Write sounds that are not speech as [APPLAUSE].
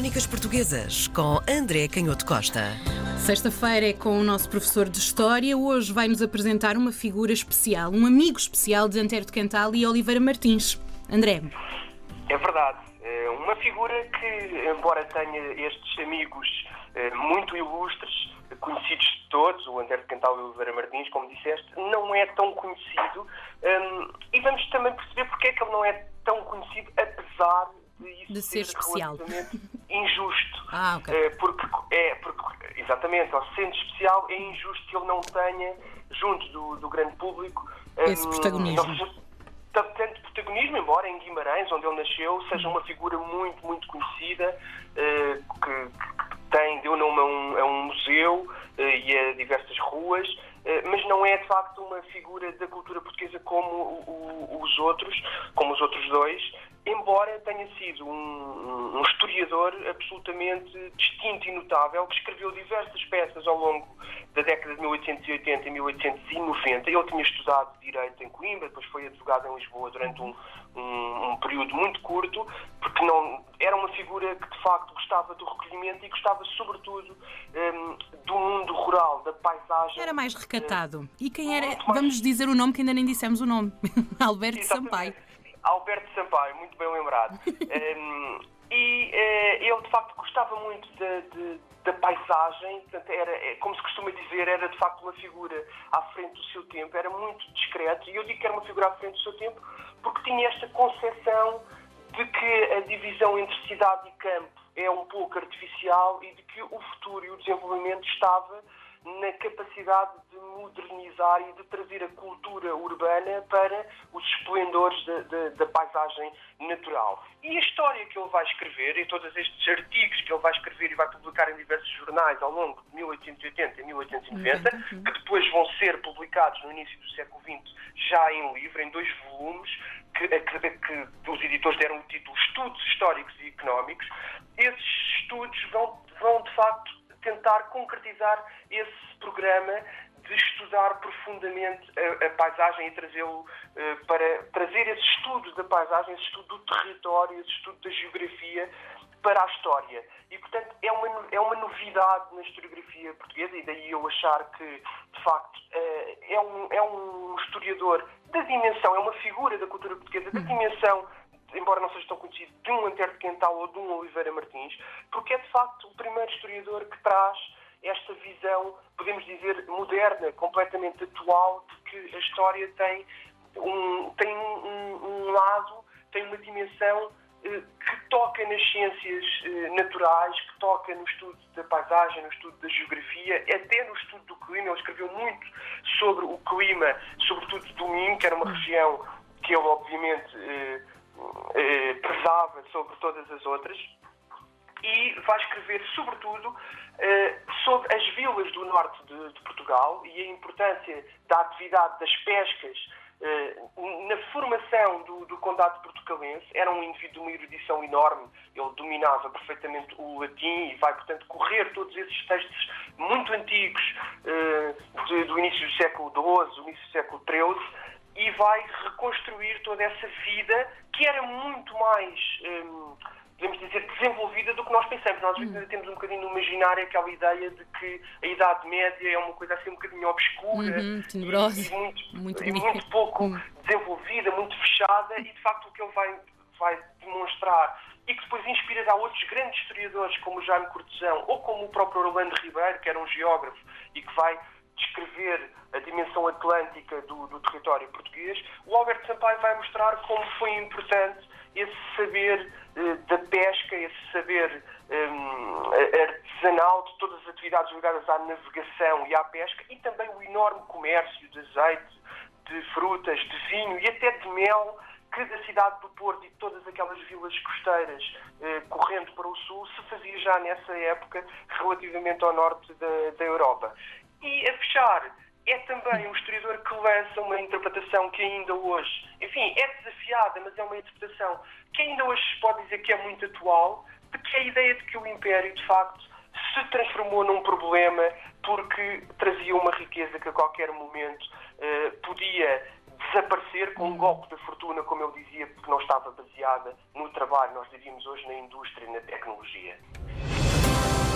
Crónicas Portuguesas com André Canhoto Costa. Sexta-feira é com o nosso professor de História. Hoje vai-nos apresentar uma figura especial, um amigo especial de Antero de Cantal e Oliveira Martins. André. É verdade. É uma figura que, embora tenha estes amigos eh, muito ilustres, conhecidos de todos, o Antero de Cantal e o Oliveira Martins, como disseste, não é tão conhecido. Hum, e vamos também perceber porque é que ele não é tão conhecido, apesar de isso de ser, ser especial. injusto. Ah, ok. Eh, porque, é, porque, exatamente, ao sendo especial, é injusto que ele não tenha, junto do, do grande público, esse um, protagonismo. tanto protagonismo, embora em Guimarães, onde ele nasceu, seja uma figura muito, muito conhecida, uh, que, que, tem, deu nome a um, a um museu uh, e a diversas ruas, mas não é de facto uma figura da cultura portuguesa como os outros, como os outros dois, embora tenha sido um, um, historiador absolutamente distinto e notável, que escreveu diversas peças ao longo da década de 1880 e 1890. Ele tinha estudado Direito em Coimbra, depois foi advogado em Lisboa durante um, um, um período muito curto, porque não era uma figura que de facto gostava do recolhimento e gostava sobretudo um, do mundo rural, da paisagem. Era mais recatado. E quem era? Vamos dizer o nome que ainda nem dissemos o nome. [LAUGHS] Alberto Exatamente. Sampaio. Alberto Sampaio, muito bem lembrado. um, [LAUGHS] e uh, ele, de facto, gostava muito de, de, da paisagem, portanto, era, é, como se costuma dizer, era de facto uma figura à frente do seu tempo, era muito discreto, e eu digo que era uma figura à frente do seu tempo porque tinha esta concepção de que a divisão entre cidade e campo é um pouco artificial e de que o futuro e o desenvolvimento estava na capacidade de modernizar e de trazer a cultura urbana para os esplendores da, da, da, paisagem natural. E a história que ele vai escrever, e todos estes artigos que ele vai escrever e vai publicar em diversos jornais ao longo de 1880 e 1890, uhum. que depois vão ser publicados no início do século XX já em livro, em dois volumes, que, que, que os editores deram o título Estudos Históricos e Económicos, esses estudos vão, vão de facto tentar concretizar esse programa de estudar profundamente a, a paisagem e trazê-lo uh, para trazer esse estudo da paisagem, esse estudo do território, esse estudo da geografia para a história. E, portanto, é uma, é uma novidade na historiografia portuguesa, e daí eu achar que, de facto, uh, é, um, é um historiador da dimensão, é uma figura da cultura portuguesa, da uhum. dimensão embora não seja tão conhecido, de um Antero de Quental ou de um Oliveira Martins, porque é de facto o primeiro historiador que traz esta visão, podemos dizer, moderna, completamente atual, de que a história tem um, tem um, um lado, tem uma dimensão eh, que toca nas ciências eh, naturais, que toca no estudo da paisagem, no estudo da geografia, até no estudo do clima. Ele escreveu muito sobre o clima, sobretudo do Minho, que era uma região que ele, obviamente, eh, eh, pesava sobre todas as outras e vai escrever, sobretudo, eh, sobre as vilas do norte de, de, Portugal e a importância da atividade das pescas eh, na formação do, do Condado Portucalense. Era um indivíduo de uma erudição enorme, ele dominava perfeitamente o latim e vai, portanto, correr todos esses textos muito antigos do início do século XII, do início do século XIII e vai reconstruir toda essa vida que era muito mais, hum, podemos dizer, desenvolvida do que nós pensamos. Nós ainda temos um bocadinho no imaginário aquela ideia de que a Idade Média é uma coisa assim um bocadinho obscura uhum, e, e, muito, muito, e muito pouco uhum. desenvolvida, muito fechada e de facto o que ele vai, vai demonstrar e que depois inspirará outros grandes historiadores como Jaime Cortesão ou como o próprio Orlando Ribeiro, que era um geógrafo e que vai descrever a dimensão atlântica do, do, território português, o Alberto Sampaio vai mostrar como foi importante esse saber eh, da pesca, esse saber eh, artesanal de todas as atividades ligadas à navegação e à pesca e também o enorme comércio de azeite, de frutas, de vinho e até de mel que da cidade do Porto e de todas aquelas vilas costeiras eh, correndo para o sul se fazia já nessa época relativamente ao norte da, da Europa. E a fechar, é também um historiador que lança uma interpretação que ainda hoje, enfim, é desafiada, mas é uma interpretação que ainda hoje se pode dizer que é muito atual, de que a ideia de que o Império, de facto, se transformou num problema porque trazia uma riqueza que a qualquer momento eh, podia desaparecer com um golpe da fortuna, como ele dizia, porque não estava baseada no trabalho, nós diríamos hoje na indústria e na tecnologia.